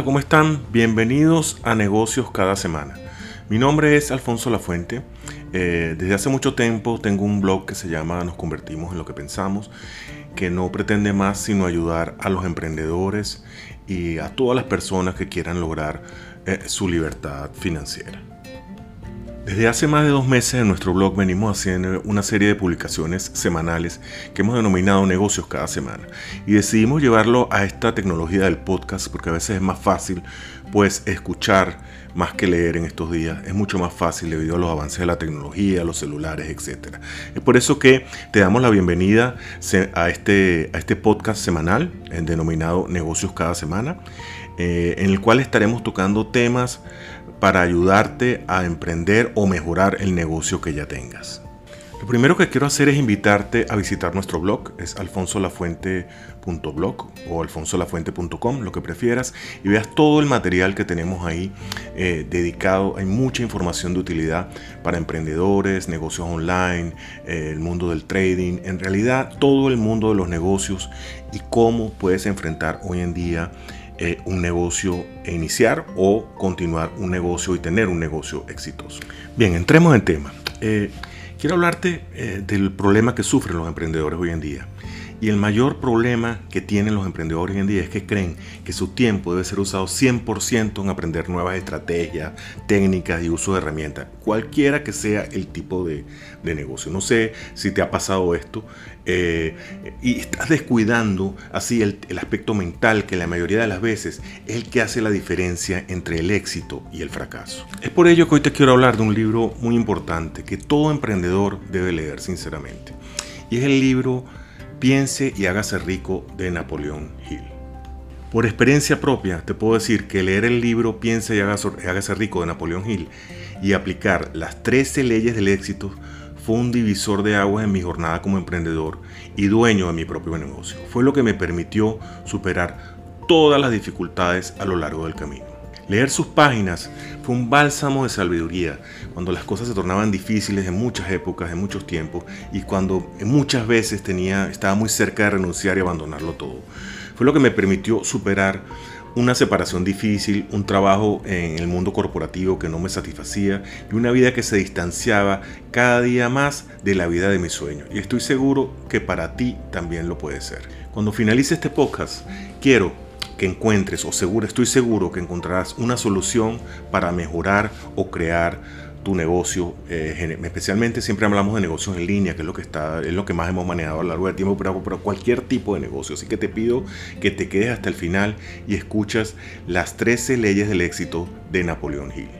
Hola, ¿cómo están? Bienvenidos a Negocios cada semana. Mi nombre es Alfonso Lafuente. Eh, desde hace mucho tiempo tengo un blog que se llama Nos convertimos en lo que pensamos, que no pretende más sino ayudar a los emprendedores y a todas las personas que quieran lograr eh, su libertad financiera. Desde hace más de dos meses en nuestro blog venimos haciendo una serie de publicaciones semanales que hemos denominado negocios cada semana y decidimos llevarlo a esta tecnología del podcast porque a veces es más fácil pues escuchar más que leer en estos días. Es mucho más fácil debido a los avances de la tecnología, los celulares, etc. Es por eso que te damos la bienvenida a este, a este podcast semanal denominado Negocios cada semana, eh, en el cual estaremos tocando temas para ayudarte a emprender o mejorar el negocio que ya tengas. Lo primero que quiero hacer es invitarte a visitar nuestro blog, es alfonsolafuente.blog o alfonsolafuente.com, lo que prefieras, y veas todo el material que tenemos ahí eh, dedicado. Hay mucha información de utilidad para emprendedores, negocios online, eh, el mundo del trading, en realidad todo el mundo de los negocios y cómo puedes enfrentar hoy en día eh, un negocio e iniciar o continuar un negocio y tener un negocio exitoso. Bien, entremos en tema. Eh, quiero hablarte eh, del problema que sufren los emprendedores hoy en día. Y el mayor problema que tienen los emprendedores hoy en día es que creen que su tiempo debe ser usado 100% en aprender nuevas estrategias, técnicas y uso de herramientas, cualquiera que sea el tipo de, negocio. No sé si te ha pasado esto eh, y estás descuidando así el, el aspecto mental que la mayoría de las veces es el que hace la diferencia entre el éxito y el fracaso. Es por ello que hoy te quiero hablar de un libro muy importante que todo emprendedor debe leer sinceramente. Y es el libro Piense y hágase rico de Napoleón Hill. Por experiencia propia te puedo decir que leer el libro Piense y hágase rico de Napoleón Hill y aplicar las 13 leyes del éxito fue un divisor de aguas en mi jornada como emprendedor y dueño de mi propio negocio. Fue lo que me permitió superar todas las dificultades a lo largo del camino. Leer sus páginas un bálsamo de sabiduría cuando las cosas se tornaban difíciles en muchas épocas, en muchos tiempos, y cuando muchas veces tenía, estaba muy cerca de renunciar y abandonarlo todo. Fue lo que me permitió superar una separación difícil, un trabajo en el mundo corporativo que no me satisfacía y una vida que se distanciaba cada día más de la vida de mis sueños. Y estoy seguro que para ti también lo puede ser. Cuando finalice este podcast, quiero que encuentres, o seguro, estoy seguro que encontrarás una solución para mejorar o crear tu negocio. Eh, especialmente siempre hablamos de negocios en línea, que es lo que está, es lo que más hemos manejado a lo largo del tiempo, pero, pero cualquier tipo de negocio. Así que te pido que te quedes hasta el final y escuchas las 13 leyes del éxito de Napoleón Hill.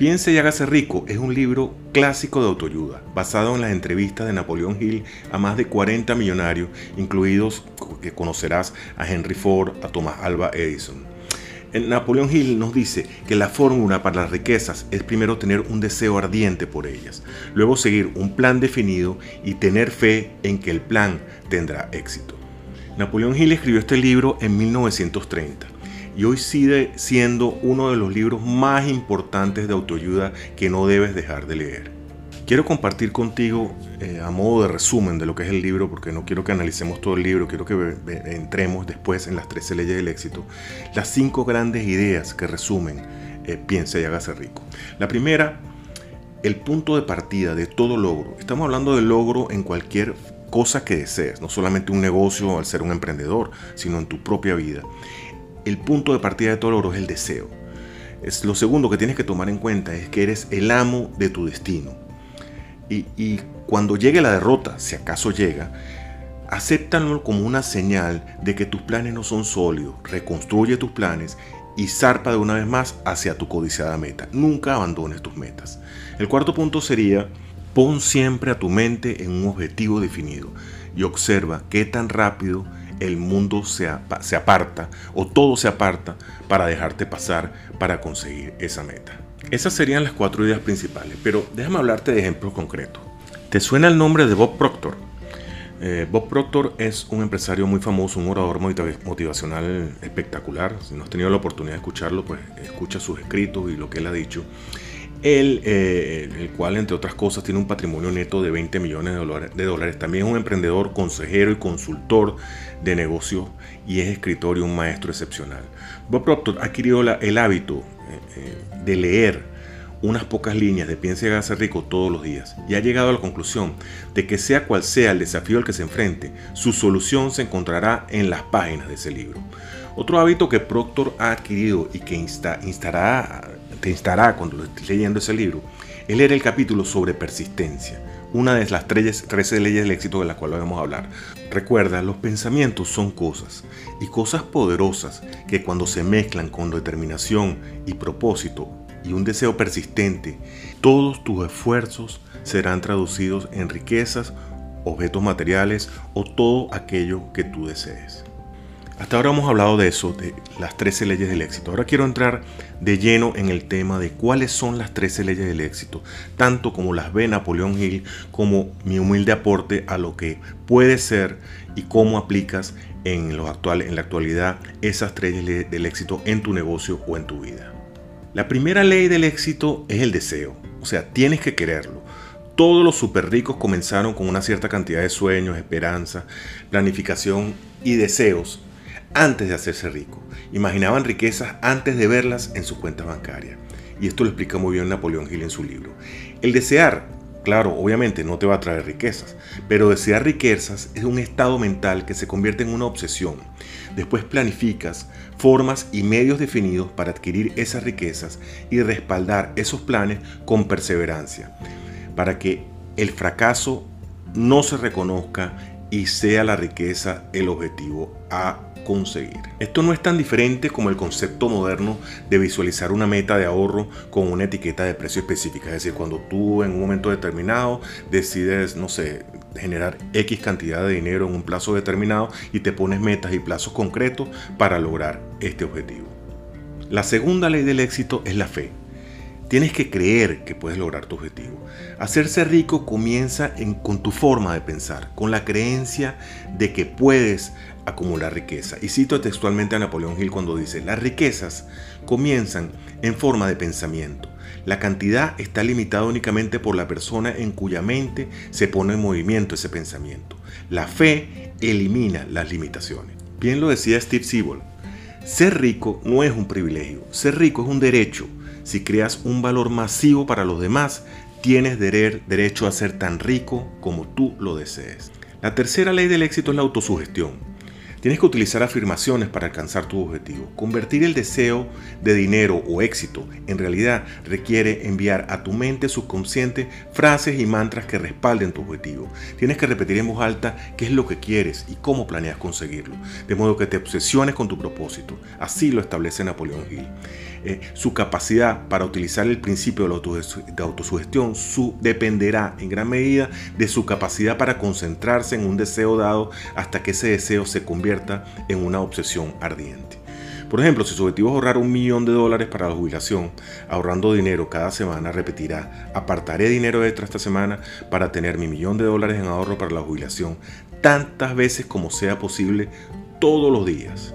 Piense y hágase rico es un libro clásico de autoayuda, basado en las entrevistas de Napoleón Hill a más de 40 millonarios, incluidos que conocerás a Henry Ford, a Thomas Alva Edison. Napoleón Hill nos dice que la fórmula para las riquezas es primero tener un deseo ardiente por ellas, luego seguir un plan definido y tener fe en que el plan tendrá éxito. Napoleón Hill escribió este libro en 1930 y hoy sigue siendo uno de los libros más importantes de autoayuda que no debes dejar de leer. Quiero compartir contigo eh, a modo de resumen de lo que es el libro, porque no quiero que analicemos todo el libro, quiero que entremos después en las 13 leyes del éxito, las cinco grandes ideas que resumen eh, Piensa y hágase rico. La primera, el punto de partida de todo logro. Estamos hablando de logro en cualquier cosa que desees, no solamente un negocio al ser un emprendedor, sino en tu propia vida el punto de partida de todo logro es el deseo. Es lo segundo que tienes que tomar en cuenta es que eres el amo de tu destino. Y, cuando llegue la derrota, si acaso llega, acéptalo como una señal de que tus planes no son sólidos. Reconstruye tus planes y zarpa de una vez más hacia tu codiciada meta. Nunca abandones tus metas. El cuarto punto sería, pon siempre a tu mente en un objetivo definido y observa qué tan rápido el mundo se, se aparta o todo se aparta para dejarte pasar para conseguir esa meta. Esas serían las cuatro ideas principales, pero déjame hablarte de ejemplos concretos. ¿Te suena el nombre de Bob Proctor? Eh, Bob Proctor es un empresario muy famoso, un orador motivacional espectacular. Si no has tenido la oportunidad de escucharlo, pues escucha sus escritos y lo que él ha dicho. el, eh, el, cual entre otras cosas tiene un patrimonio neto de 20 millones de dólares, También es un emprendedor, consejero y consultor de negocios y es escritor y un maestro excepcional. Bob Proctor ha adquirido el hábito eh, eh, de leer unas pocas líneas de Piense y hágase rico todos los días y ha llegado a la conclusión de que sea cual sea el desafío al que se enfrente, su solución se encontrará en las páginas de ese libro. Otro hábito que Proctor ha adquirido y que insta, instará te instará cuando estés leyendo ese libro, es leer el capítulo sobre persistencia, una de las 13 leyes del éxito de las cuales vamos a hablar. Recuerda, los pensamientos son cosas, y cosas poderosas que cuando se mezclan con determinación y propósito y un deseo persistente, todos tus esfuerzos serán traducidos en riquezas, objetos materiales o todo aquello que tú desees. Hasta ahora hemos hablado de eso, de las 13 leyes del éxito. Ahora quiero entrar de lleno en el tema de cuáles son las 13 leyes del éxito, tanto como las ve Napoleón Hill, como mi humilde aporte a lo que puede ser y cómo aplicas en, en la actualidad esas tres leyes del éxito en tu negocio o en tu vida. La primera ley del éxito es el deseo, o sea, tienes que quererlo. Todos los super ricos comenzaron con una cierta cantidad de sueños, esperanza, planificación y deseos antes de hacerse rico. Imaginaban riquezas antes de verlas en sus cuentas bancarias. Y esto lo explica muy bien Napoleón Hill en su libro. El desear, claro, obviamente no te va a traer riquezas, pero desear riquezas es un estado mental que se convierte en una obsesión. Después planificas formas y medios definidos para adquirir esas riquezas y respaldar esos planes con perseverancia, para que el fracaso no se reconozca y sea la riqueza el objetivo a conseguir. Esto no es tan diferente como el concepto moderno de visualizar una meta de ahorro con una etiqueta de precio específica. Es decir, cuando tú en un momento determinado decides, no sé, generar X cantidad de dinero en un plazo determinado y te pones metas y plazos concretos para lograr este objetivo. La segunda ley del éxito es la fe. Tienes que creer que puedes lograr tu objetivo. Hacerse rico comienza con tu forma de pensar, con la creencia de que puedes acumular riqueza. Y cito textualmente a Napoleón Hill cuando dice, las riquezas comienzan en forma de pensamiento. La cantidad está limitada únicamente por la persona en cuya mente se pone en movimiento ese pensamiento. La fe elimina las limitaciones. Bien lo decía Steve Siebel. Ser rico no es un privilegio, ser rico es un derecho si creas un valor masivo para los demás, tienes derecho a ser tan rico como tú lo desees. La tercera ley del éxito es la autosugestión. Tienes que utilizar afirmaciones para alcanzar tu objetivo. Convertir el deseo de dinero o éxito en realidad requiere enviar a tu mente subconsciente frases y mantras que respalden tu objetivo. Tienes que repetir en voz alta qué es lo que quieres y cómo planeas conseguirlo, de modo que te obsesiones con tu propósito. Así lo establece Napoleón Hill. Eh, su capacidad para utilizar el principio de, autosugestión su, dependerá en gran medida de su capacidad para concentrarse en un deseo dado hasta que ese deseo se convierta en una obsesión ardiente. Por ejemplo, si su objetivo es ahorrar un millón de dólares para la jubilación, ahorrando dinero cada semana, repetirá, apartaré dinero extra esta semana para tener mi millón de dólares en ahorro para la jubilación, tantas veces como sea posible, todos los días.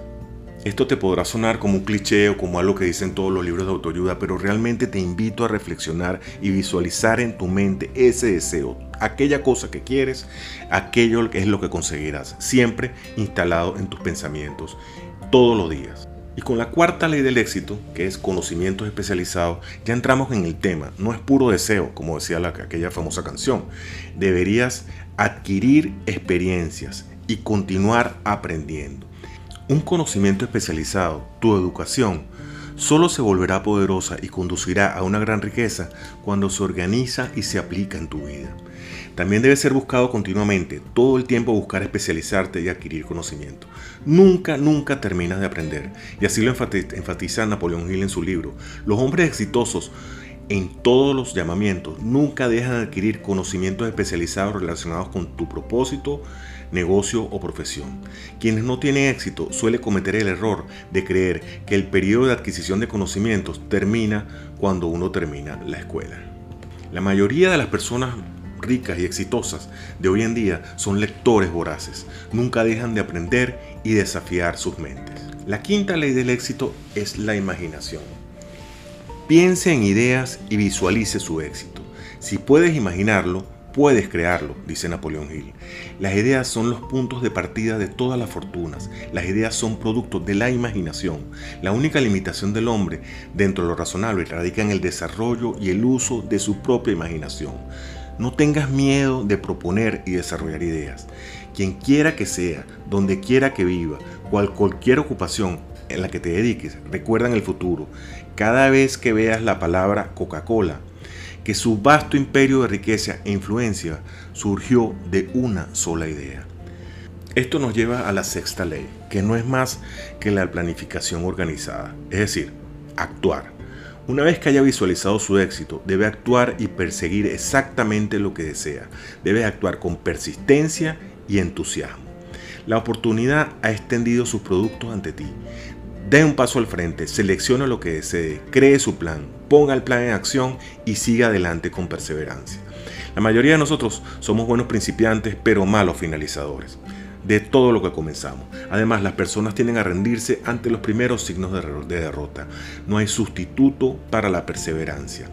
Esto te podrá sonar como un cliché o como algo que dicen todos los libros de autoayuda, pero realmente te invito a reflexionar y visualizar en tu mente ese deseo, aquella cosa que quieres, aquello que es lo que conseguirás, siempre instalado en tus pensamientos, todos los días. Y con la cuarta ley del éxito, que es conocimientos especializados, ya entramos en el tema. No es puro deseo, como decía la, aquella famosa canción. Deberías adquirir experiencias y continuar aprendiendo. Un conocimiento especializado, tu educación, solo se volverá poderosa y conducirá a una gran riqueza cuando se organiza y se aplica en tu vida. También debe ser buscado continuamente, todo el tiempo buscar especializarte y adquirir conocimiento. Nunca, nunca terminas de aprender. Y así lo enfatiza Napoleón Hill en su libro. Los hombres exitosos en todos los llamamientos nunca dejan de adquirir conocimientos especializados relacionados con tu propósito, negocio o profesión. Quienes no tienen éxito suelen cometer el error de creer que el periodo de adquisición de conocimientos termina cuando uno termina la escuela. La mayoría de las personas ricas y exitosas de hoy en día son lectores voraces. Nunca dejan de aprender y desafiar sus mentes. La quinta ley del éxito es la imaginación. Piense en ideas y visualice su éxito. Si puedes imaginarlo, puedes crearlo, dice Napoleón Hill. Las ideas son los puntos de partida de todas las fortunas. Las ideas son productos de la imaginación. La única limitación del hombre dentro de lo razonable radica en el desarrollo y el uso de su propia imaginación. No tengas miedo de proponer y desarrollar ideas. Quien quiera que sea, donde quiera que viva, cual cualquier ocupación en la que te dediques, recuerda en el futuro, cada vez que veas la palabra Coca-Cola, que su vasto imperio de riqueza e influencia surgió de una sola idea. Esto nos lleva a la sexta ley, que no es más que la planificación organizada, es decir, actuar. Una vez que haya visualizado su éxito, debe actuar y perseguir exactamente lo que desea. Debe actuar con persistencia y entusiasmo. La oportunidad ha extendido sus productos ante ti. Dé un paso al frente, seleccione lo que desee, cree su plan, ponga el plan en acción y siga adelante con perseverancia. La mayoría de nosotros somos buenos principiantes, pero malos finalizadores de todo lo que comenzamos. Además, las personas tienden a rendirse ante los primeros signos de, derrota. No hay sustituto para la perseverancia.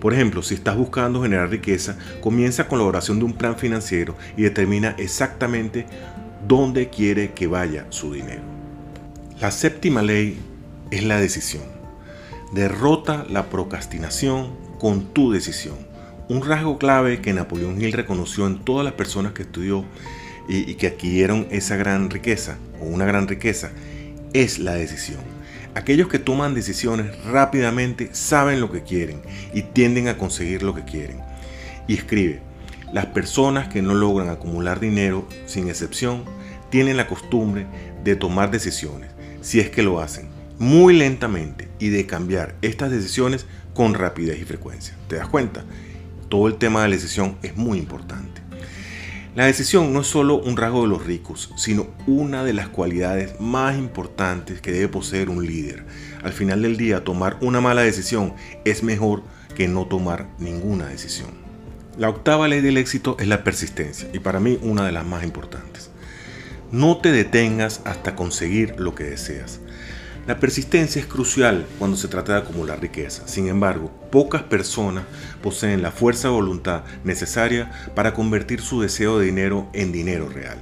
Por ejemplo, si estás buscando generar riqueza, comienza con la oración de un plan financiero y determina exactamente dónde quiere que vaya su dinero. La séptima ley es la decisión. Derrota la procrastinación con tu decisión. Un rasgo clave que Napoleón Hill reconoció en todas las personas que estudió y, que adquirieron esa gran riqueza o una gran riqueza es la decisión. Aquellos que toman decisiones rápidamente saben lo que quieren y tienden a conseguir lo que quieren. Y escribe, las personas que no logran acumular dinero, sin excepción, tienen la costumbre de tomar decisiones si es que lo hacen, muy lentamente y de cambiar estas decisiones con rapidez y frecuencia. ¿Te das cuenta? Todo el tema de la decisión es muy importante. La decisión no es solo un rasgo de los ricos, sino una de las cualidades más importantes que debe poseer un líder. Al final del día, tomar una mala decisión es mejor que no tomar ninguna decisión. La octava ley del éxito es la persistencia y para mí una de las más importantes. No te detengas hasta conseguir lo que deseas. La persistencia es crucial cuando se trata de acumular riqueza. Sin embargo, pocas personas poseen la fuerza de voluntad necesaria para convertir su deseo de dinero en dinero real.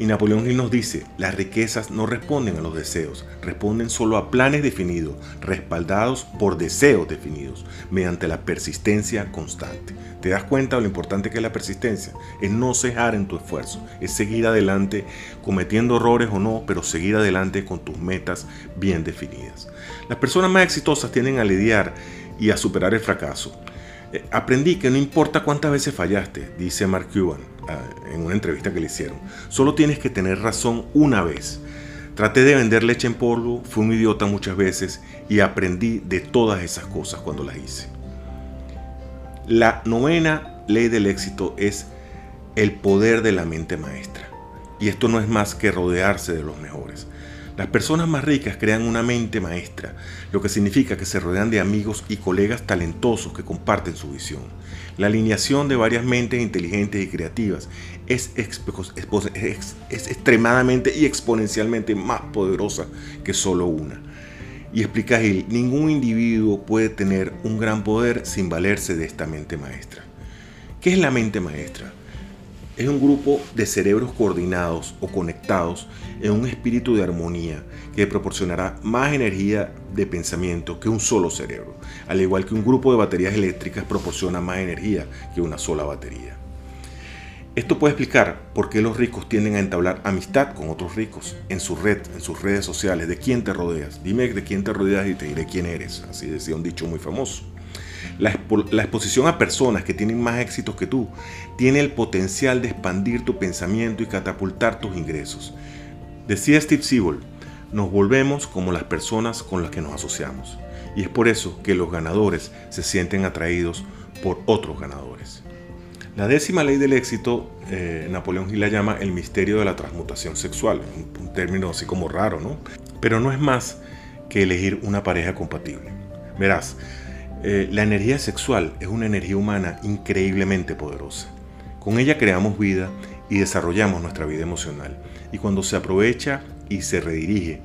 Y Napoleón Hill nos dice, las riquezas no responden a los deseos, responden solo a planes definidos, respaldados por deseos definidos, mediante la persistencia constante. ¿Te das cuenta de lo importante que es la persistencia? Es no cejar en tu esfuerzo, es seguir adelante cometiendo errores o no, pero seguir adelante con tus metas bien definidas. Las personas más exitosas tienden a lidiar y a superar el fracaso. Eh, aprendí que no importa cuántas veces fallaste, dice Mark Cuban en una entrevista que le hicieron, solo tienes que tener razón una vez. Traté de vender leche en polvo, fui un idiota muchas veces y aprendí de todas esas cosas cuando las hice. La novena ley del éxito es el poder de la mente maestra. Y esto no es más que rodearse de los mejores. Las personas más ricas crean una mente maestra, lo que significa que se rodean de amigos y colegas talentosos que comparten su visión. La alineación de varias mentes inteligentes y creativas es, extremadamente y exponencialmente más poderosa que solo una. Y explica él, ningún individuo puede tener un gran poder sin valerse de esta mente maestra. ¿Qué es la mente maestra? Es un grupo de cerebros coordinados o conectados en un espíritu de armonía que proporcionará más energía de pensamiento que un solo cerebro, al igual que un grupo de baterías eléctricas proporciona más energía que una sola batería. Esto puede explicar por qué los ricos tienden a entablar amistad con otros ricos en su red, en sus redes sociales, de quién te rodeas. Dime de quién te rodeas y te diré quién eres. Así decía un dicho muy famoso. La, exposición a personas que tienen más éxitos que tú tiene el potencial de expandir tu pensamiento y catapultar tus ingresos. Decía Steve Siebel, nos volvemos como las personas con las que nos asociamos. Y es por eso que los ganadores se sienten atraídos por otros ganadores. La décima ley del éxito, eh, Napoleón Hill la llama el misterio de la transmutación sexual, un, un término así como raro, ¿no? Pero no es más que elegir una pareja compatible. Verás, eh, la energía sexual es una energía humana increíblemente poderosa. Con ella creamos vida y desarrollamos nuestra vida emocional. Y cuando se aprovecha y se redirige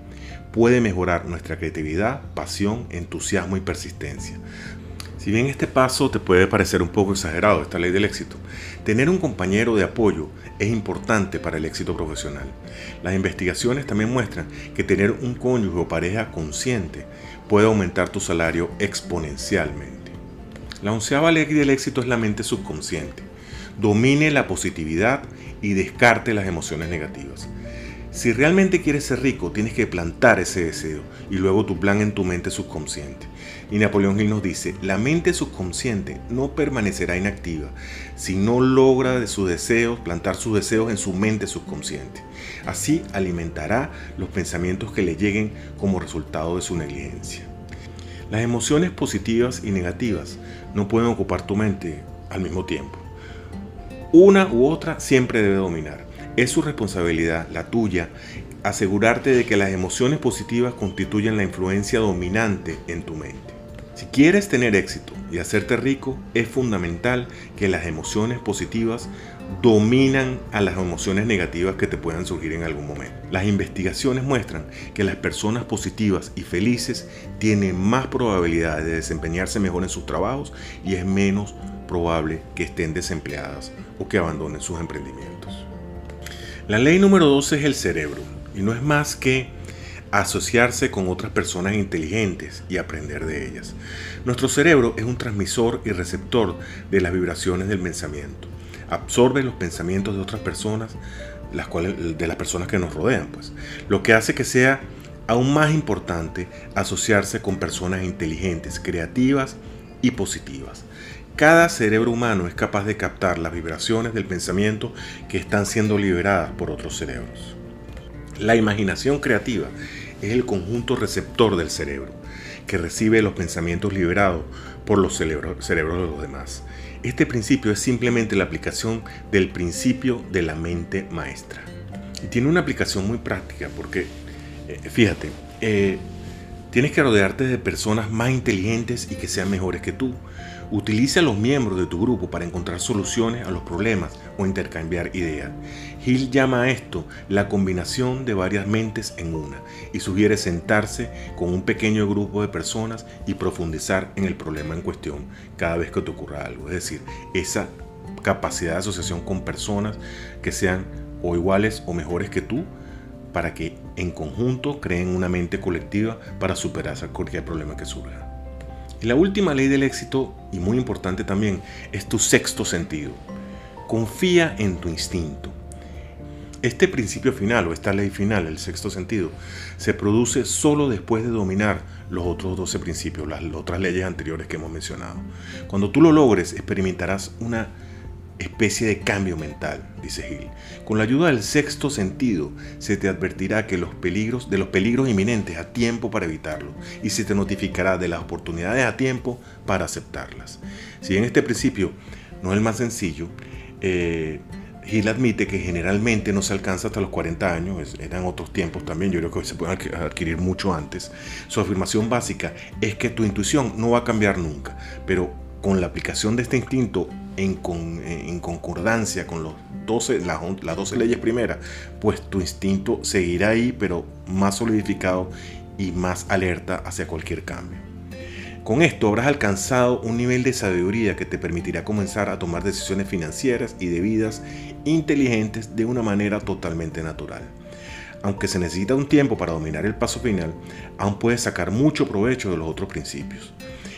puede mejorar nuestra creatividad, pasión, entusiasmo y persistencia. Si bien este paso te puede parecer un poco exagerado, esta ley del éxito, tener un compañero de apoyo es importante para el éxito profesional. Las investigaciones también muestran que tener un cónyuge o pareja consciente puede aumentar tu salario exponencialmente. La onceava ley del éxito es la mente subconsciente. Domine la positividad y descarte las emociones negativas. Si realmente quieres ser rico, tienes que plantar ese deseo y luego tu plan en tu mente subconsciente. Y Napoleón Hill nos dice, la mente subconsciente no permanecerá inactiva si no logra de sus deseos, plantar sus deseos en su mente subconsciente. Así alimentará los pensamientos que le lleguen como resultado de su negligencia. Las emociones positivas y negativas no pueden ocupar tu mente al mismo tiempo. Una u otra siempre debe dominar. Es su responsabilidad, la tuya, asegurarte de que las emociones positivas constituyen la influencia dominante en tu mente. Si quieres tener éxito y hacerte rico, es fundamental que las emociones positivas dominan a las emociones negativas que te puedan surgir en algún momento. Las investigaciones muestran que las personas positivas y felices tienen más probabilidades de desempeñarse mejor en sus trabajos y es menos probable que estén desempleadas o que abandonen sus emprendimientos. La ley número 12 es el cerebro y no es más que asociarse con otras personas inteligentes y aprender de ellas. Nuestro cerebro es un transmisor y receptor de las vibraciones del pensamiento. Absorbe los pensamientos de otras personas, las cuales, de las personas que nos rodean, pues. Lo que hace que sea aún más importante asociarse con personas inteligentes, creativas y positivas. Cada cerebro humano es capaz de captar las vibraciones del pensamiento que están siendo liberadas por otros cerebros. La imaginación creativa es el conjunto receptor del cerebro, que recibe los pensamientos liberados por los cerebros de los demás. Este principio es simplemente la aplicación del principio de la mente maestra. Y tiene una aplicación muy práctica porque, eh, fíjate, eh, tienes que rodearte de personas más inteligentes y que sean mejores que tú. Utiliza a los miembros de tu grupo para encontrar soluciones a los problemas o intercambiar ideas. Hill llama a esto la combinación de varias mentes en una y sugiere sentarse con un pequeño grupo de personas y profundizar en el problema en cuestión cada vez que te ocurra algo. Es decir, esa capacidad de asociación con personas que sean o iguales o mejores que tú para que en conjunto creen una mente colectiva para superar cualquier problema que surja. Y la última ley del éxito, y muy importante también, es tu sexto sentido. Confía en tu instinto. Este principio final o esta ley final, el sexto sentido, se produce solo después de dominar los otros 12 principios, las otras leyes anteriores que hemos mencionado. Cuando tú lo logres, experimentarás una especie de cambio mental, dice Hill. Con la ayuda del sexto sentido, se te advertirá que los peligros, de los peligros inminentes a tiempo para evitarlos y se te notificará de las oportunidades a tiempo para aceptarlas. Si en este principio no es el más sencillo, eh, Hill admite que generalmente no se alcanza hasta los 40 años, eran otros tiempos también, yo creo que se puede adquirir mucho antes. Su afirmación básica es que tu intuición no va a cambiar nunca, pero con la aplicación de este instinto en, concordancia con los 12, las, las 12 leyes primeras, pues tu instinto seguirá ahí, pero más solidificado y más alerta hacia cualquier cambio. Con esto habrás alcanzado un nivel de sabiduría que te permitirá comenzar a tomar decisiones financieras y de vidas inteligentes de una manera totalmente natural. Aunque se necesita un tiempo para dominar el paso final, aún puedes sacar mucho provecho de los otros principios.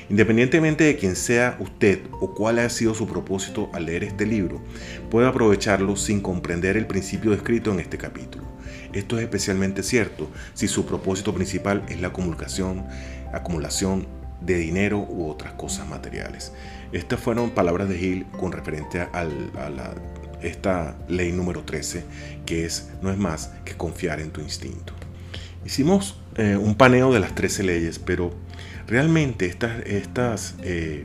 Independientemente de quién sea usted o cuál haya sido su propósito al leer este libro, puede aprovecharlo sin comprender el principio descrito en este capítulo. Esto es especialmente cierto si su propósito principal es la acumulación, acumulación de dinero u otras cosas materiales. Estas fueron palabras de Hill con referente a esta ley número 13, que es no es más que confiar en tu instinto. Hicimos eh, un paneo de las 13 leyes, pero Realmente estas, estas eh,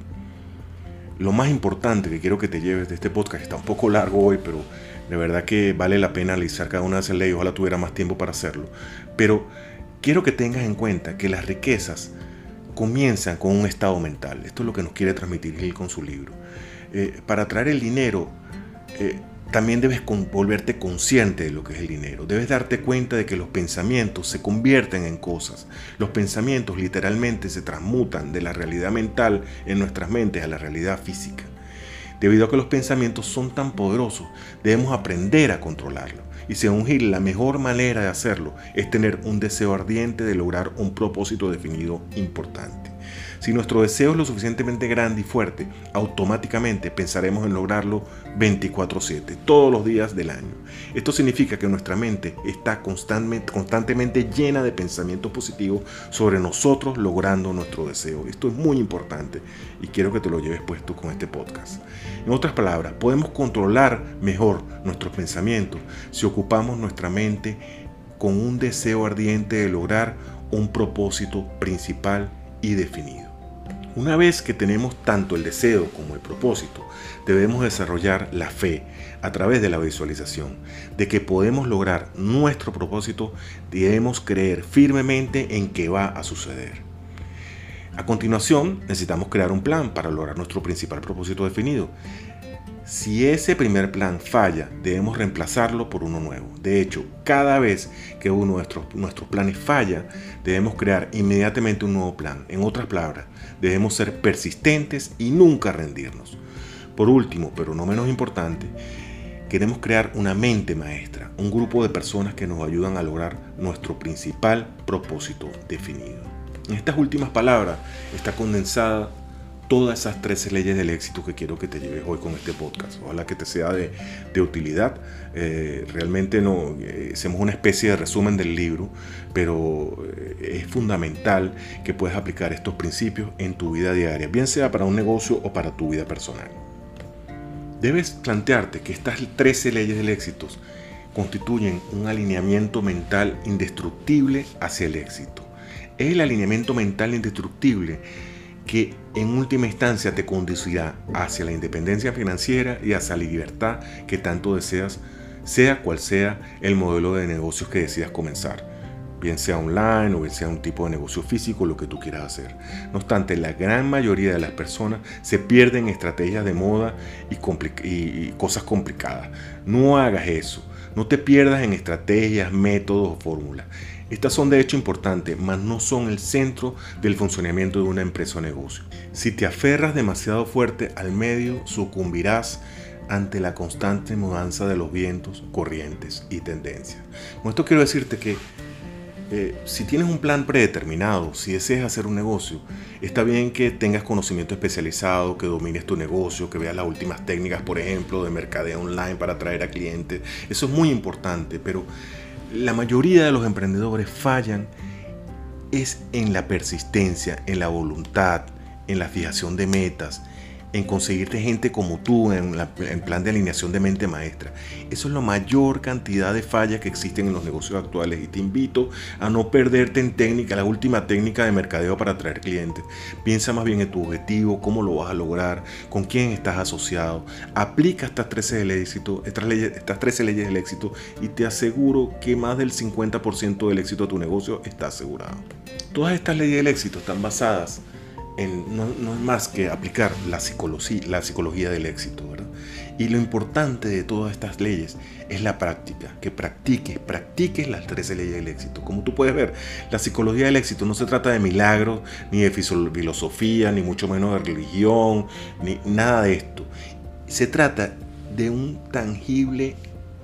lo más importante que quiero que te lleves de este podcast, está un poco largo hoy, pero de verdad que vale la pena analizar cada una de esas leyes, ojalá tuviera más tiempo para hacerlo. Pero quiero que tengas en cuenta que las riquezas comienzan con un estado mental. Esto es lo que nos quiere transmitir Gil con su libro. Eh, para traer el dinero, también debes volverte consciente de lo que es el dinero. Debes darte cuenta de que los pensamientos se convierten en cosas. Los pensamientos literalmente se transmutan de la realidad mental en nuestras mentes a la realidad física. Debido a que los pensamientos son tan poderosos, debemos aprender a controlarlos. Y según Gil, la mejor manera de hacerlo es tener un deseo ardiente de lograr un propósito definido importante. Si nuestro deseo es lo suficientemente grande y fuerte, automáticamente pensaremos en lograrlo 24/7, todos los días del año. Esto significa que nuestra mente está constantemente, llena de pensamientos positivos sobre nosotros logrando nuestro deseo. Esto es muy importante y quiero que te lo lleves puesto con este podcast. En otras palabras, podemos controlar mejor nuestros pensamientos si ocupamos nuestra mente con un deseo ardiente de lograr un propósito principal y definido. Una vez que tenemos tanto el deseo como el propósito, debemos desarrollar la fe a través de la visualización de que podemos lograr nuestro propósito, debemos creer firmemente en que va a suceder. A continuación, necesitamos crear un plan para lograr nuestro principal propósito definido. Si ese primer plan falla, debemos reemplazarlo por uno nuevo. De hecho, cada vez que uno de nuestros, nuestros planes falla, debemos crear inmediatamente un nuevo plan. En otras palabras, debemos ser persistentes y nunca rendirnos. Por último, pero no menos importante, queremos crear una mente maestra, un grupo de personas que nos ayudan a lograr nuestro principal propósito definido. En estas últimas palabras está condensada todas esas 13 leyes del éxito que quiero que te lleves hoy con este podcast. Ojalá que te sea de, utilidad. Eh, realmente no eh, hacemos una especie de resumen del libro, pero eh, es fundamental que puedas aplicar estos principios en tu vida diaria, bien sea para un negocio o para tu vida personal. Debes plantearte que estas 13 leyes del éxito constituyen un alineamiento mental indestructible hacia el éxito. Es el alineamiento mental indestructible que en última instancia te conducirá hacia la independencia financiera y hacia la libertad que tanto deseas, sea cual sea el modelo de negocios que decidas comenzar, bien sea online o bien sea un tipo de negocio físico, lo que tú quieras hacer. No obstante, la gran mayoría de las personas se pierden en estrategias de moda y, y cosas complicadas. No hagas eso. No te pierdas en estrategias, métodos o fórmulas. Estas son de hecho importantes, mas no son el centro del funcionamiento de una empresa o negocio. Si te aferras demasiado fuerte al medio, sucumbirás ante la constante mudanza de los vientos, corrientes y tendencias. Con esto quiero decirte que eh, si tienes un plan predeterminado, si deseas hacer un negocio, está bien que tengas conocimiento especializado, que domines tu negocio, que veas las últimas técnicas, por ejemplo, de mercadeo online para atraer a clientes. Eso es muy importante, pero la mayoría de los emprendedores fallan es en la persistencia, en la voluntad, en la fijación de metas, en conseguirte gente como tú en, plan de alineación de mente maestra. Eso es la mayor cantidad de fallas que existen en los negocios actuales y te invito a no perderte en técnica, la última técnica de mercadeo para atraer clientes. Piensa más bien en tu objetivo, cómo lo vas a lograr, con quién estás asociado. Aplica estas 13 del éxito, estas, leyes, estas 13 leyes del éxito y te aseguro que más del 50% del éxito de tu negocio está asegurado. Todas estas leyes del éxito están basadas no, es más que aplicar la psicología, la psicología del éxito, ¿verdad? Y lo importante de todas estas leyes es la práctica, que practiques, practiques las 13 leyes del éxito. Como tú puedes ver, la psicología del éxito no se trata de milagros, ni de filosofía, ni mucho menos de religión, ni nada de esto. Se trata de un tangible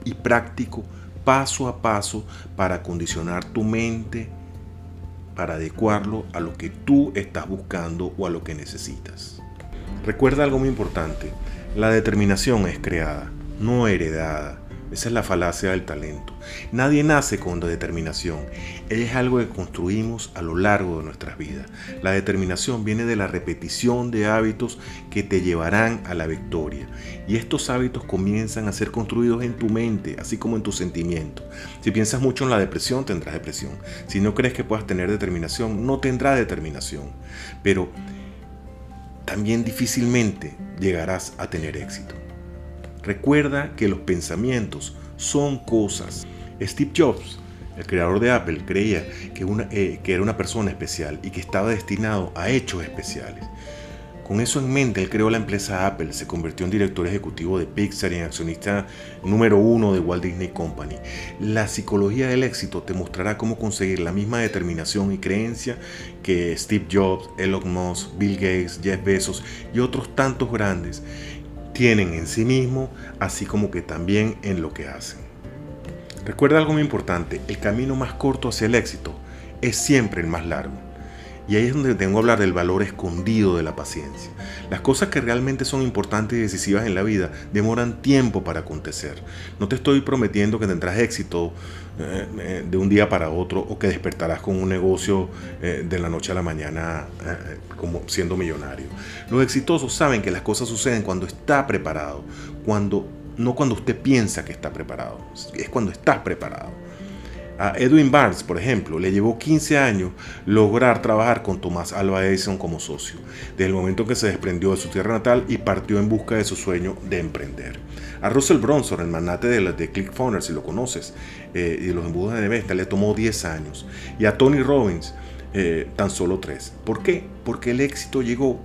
y práctico paso a paso para condicionar tu mente, para adecuarlo a lo que tú estás buscando o a lo que necesitas. Recuerda algo muy importante, la determinación es creada, no heredada. Esa es la falacia del talento. Nadie nace con determinación. Es algo que construimos a lo largo de nuestras vidas. La determinación viene de la repetición de hábitos que te llevarán a la victoria. Y estos hábitos comienzan a ser construidos en tu mente, así como en tus sentimientos. Si piensas mucho en la depresión, tendrás depresión. Si no crees que puedas tener determinación, no tendrás determinación. Pero también difícilmente llegarás a tener éxito. Recuerda que los pensamientos son cosas. Steve Jobs, el creador de Apple, creía eh, que era una persona especial y que estaba destinado a hechos especiales. Con eso en mente, él creó la empresa Apple, se convirtió en director ejecutivo de Pixar y en accionista número uno de Walt Disney Company. La psicología del éxito te mostrará cómo conseguir la misma determinación y creencia que Steve Jobs, Elon Musk, Bill Gates, Jeff Bezos y otros tantos grandes tienen en sí mismo, así como que también en lo que hacen. Recuerda algo muy importante, el camino más corto hacia el éxito es siempre el más largo. Y ahí es donde tengo que hablar del valor escondido de la paciencia. Las cosas que realmente son importantes y decisivas en la vida demoran tiempo para acontecer. No te estoy prometiendo que tendrás éxito eh, eh, de un día para otro o que despertarás con un negocio eh, de la noche a la mañana como siendo millonario. Los exitosos saben que las cosas suceden cuando está preparado, cuando no cuando usted piensa que está preparado, es cuando estás preparado. A Edwin Barnes, por ejemplo, le llevó 15 años lograr trabajar con Thomas Alva Edison como socio, desde el momento que se desprendió de su tierra natal y partió en busca de su sueño de emprender. A Russell Bronson, el magnate de, de ClickFunnels, si lo conoces, eh, y de los embudos de Nevesta, le tomó 10 años. Y a Tony Robbins, eh, tan solo 3. ¿Por qué? Porque el éxito llegó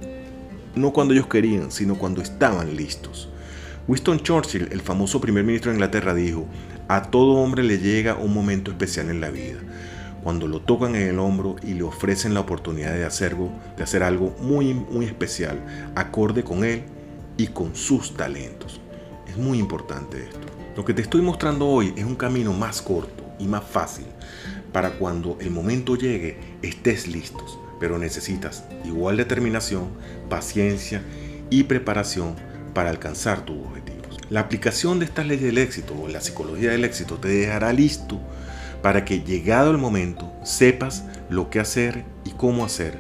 no cuando ellos querían, sino cuando estaban listos. Winston Churchill, el famoso primer ministro de Inglaterra, dijo, a todo hombre le llega un momento especial en la vida, cuando lo tocan en el hombro y le ofrecen la oportunidad de hacer, de hacer algo muy, muy especial, acorde con él y con sus talentos. Es muy importante esto. Lo que te estoy mostrando hoy es un camino más corto y más fácil para cuando el momento llegue estés listos, pero necesitas igual determinación, paciencia y preparación para alcanzar tus objetivos. La aplicación de estas leyes del éxito o la psicología del éxito te dejará listo para que llegado el momento sepas lo que hacer y cómo hacer,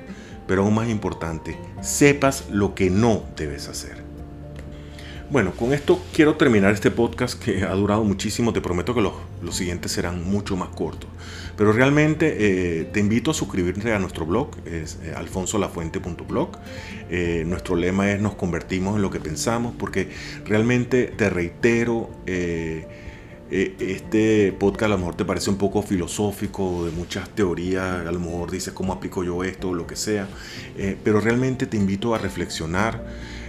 pero aún más importante, sepas lo que no debes hacer. Bueno, con esto quiero terminar este podcast que ha durado muchísimo. Te prometo que los, los siguientes serán mucho más cortos. Pero realmente eh, te invito a suscribirte a nuestro blog, es eh, alfonsolafuente.blog. Eh, nuestro lema es nos convertimos en lo que pensamos, porque realmente te reitero, este podcast a lo mejor te parece un poco filosófico, de muchas teorías, a lo mejor dices cómo aplico yo esto o lo que sea, pero realmente te invito a reflexionar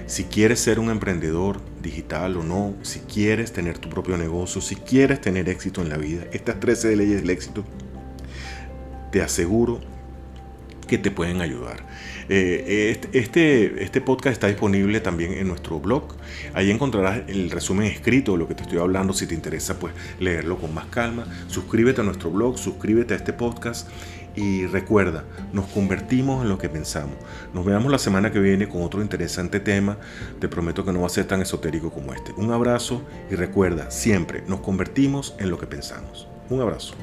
si quieres ser un emprendedor digital o no, si quieres tener tu propio negocio, si quieres tener éxito en la vida, estas 13 leyes del éxito, te aseguro que te pueden ayudar. Eh, este, este podcast está disponible también en nuestro blog. Ahí encontrarás el resumen escrito de lo que te estoy hablando. Si te interesa, pues leerlo con más calma. Suscríbete a nuestro blog, suscríbete a este podcast y recuerda, nos convertimos en lo que pensamos. Nos vemos la semana que viene con otro interesante tema. Te prometo que no va a ser tan esotérico como este. Un abrazo y recuerda, siempre nos convertimos en lo que pensamos. Un abrazo.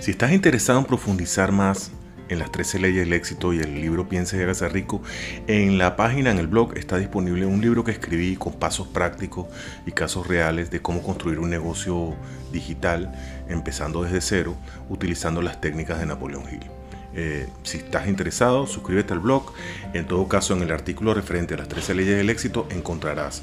Si estás interesado en profundizar más en las 13 leyes del éxito y el libro Piensa y hágase rico, en la página, en el blog, está disponible un libro que escribí con pasos prácticos y casos reales de cómo construir un negocio digital, empezando desde cero, utilizando las técnicas de Napoleón Hill. Eh, si estás interesado, suscríbete al blog. En todo caso, en el artículo referente a las 13 leyes del éxito encontrarás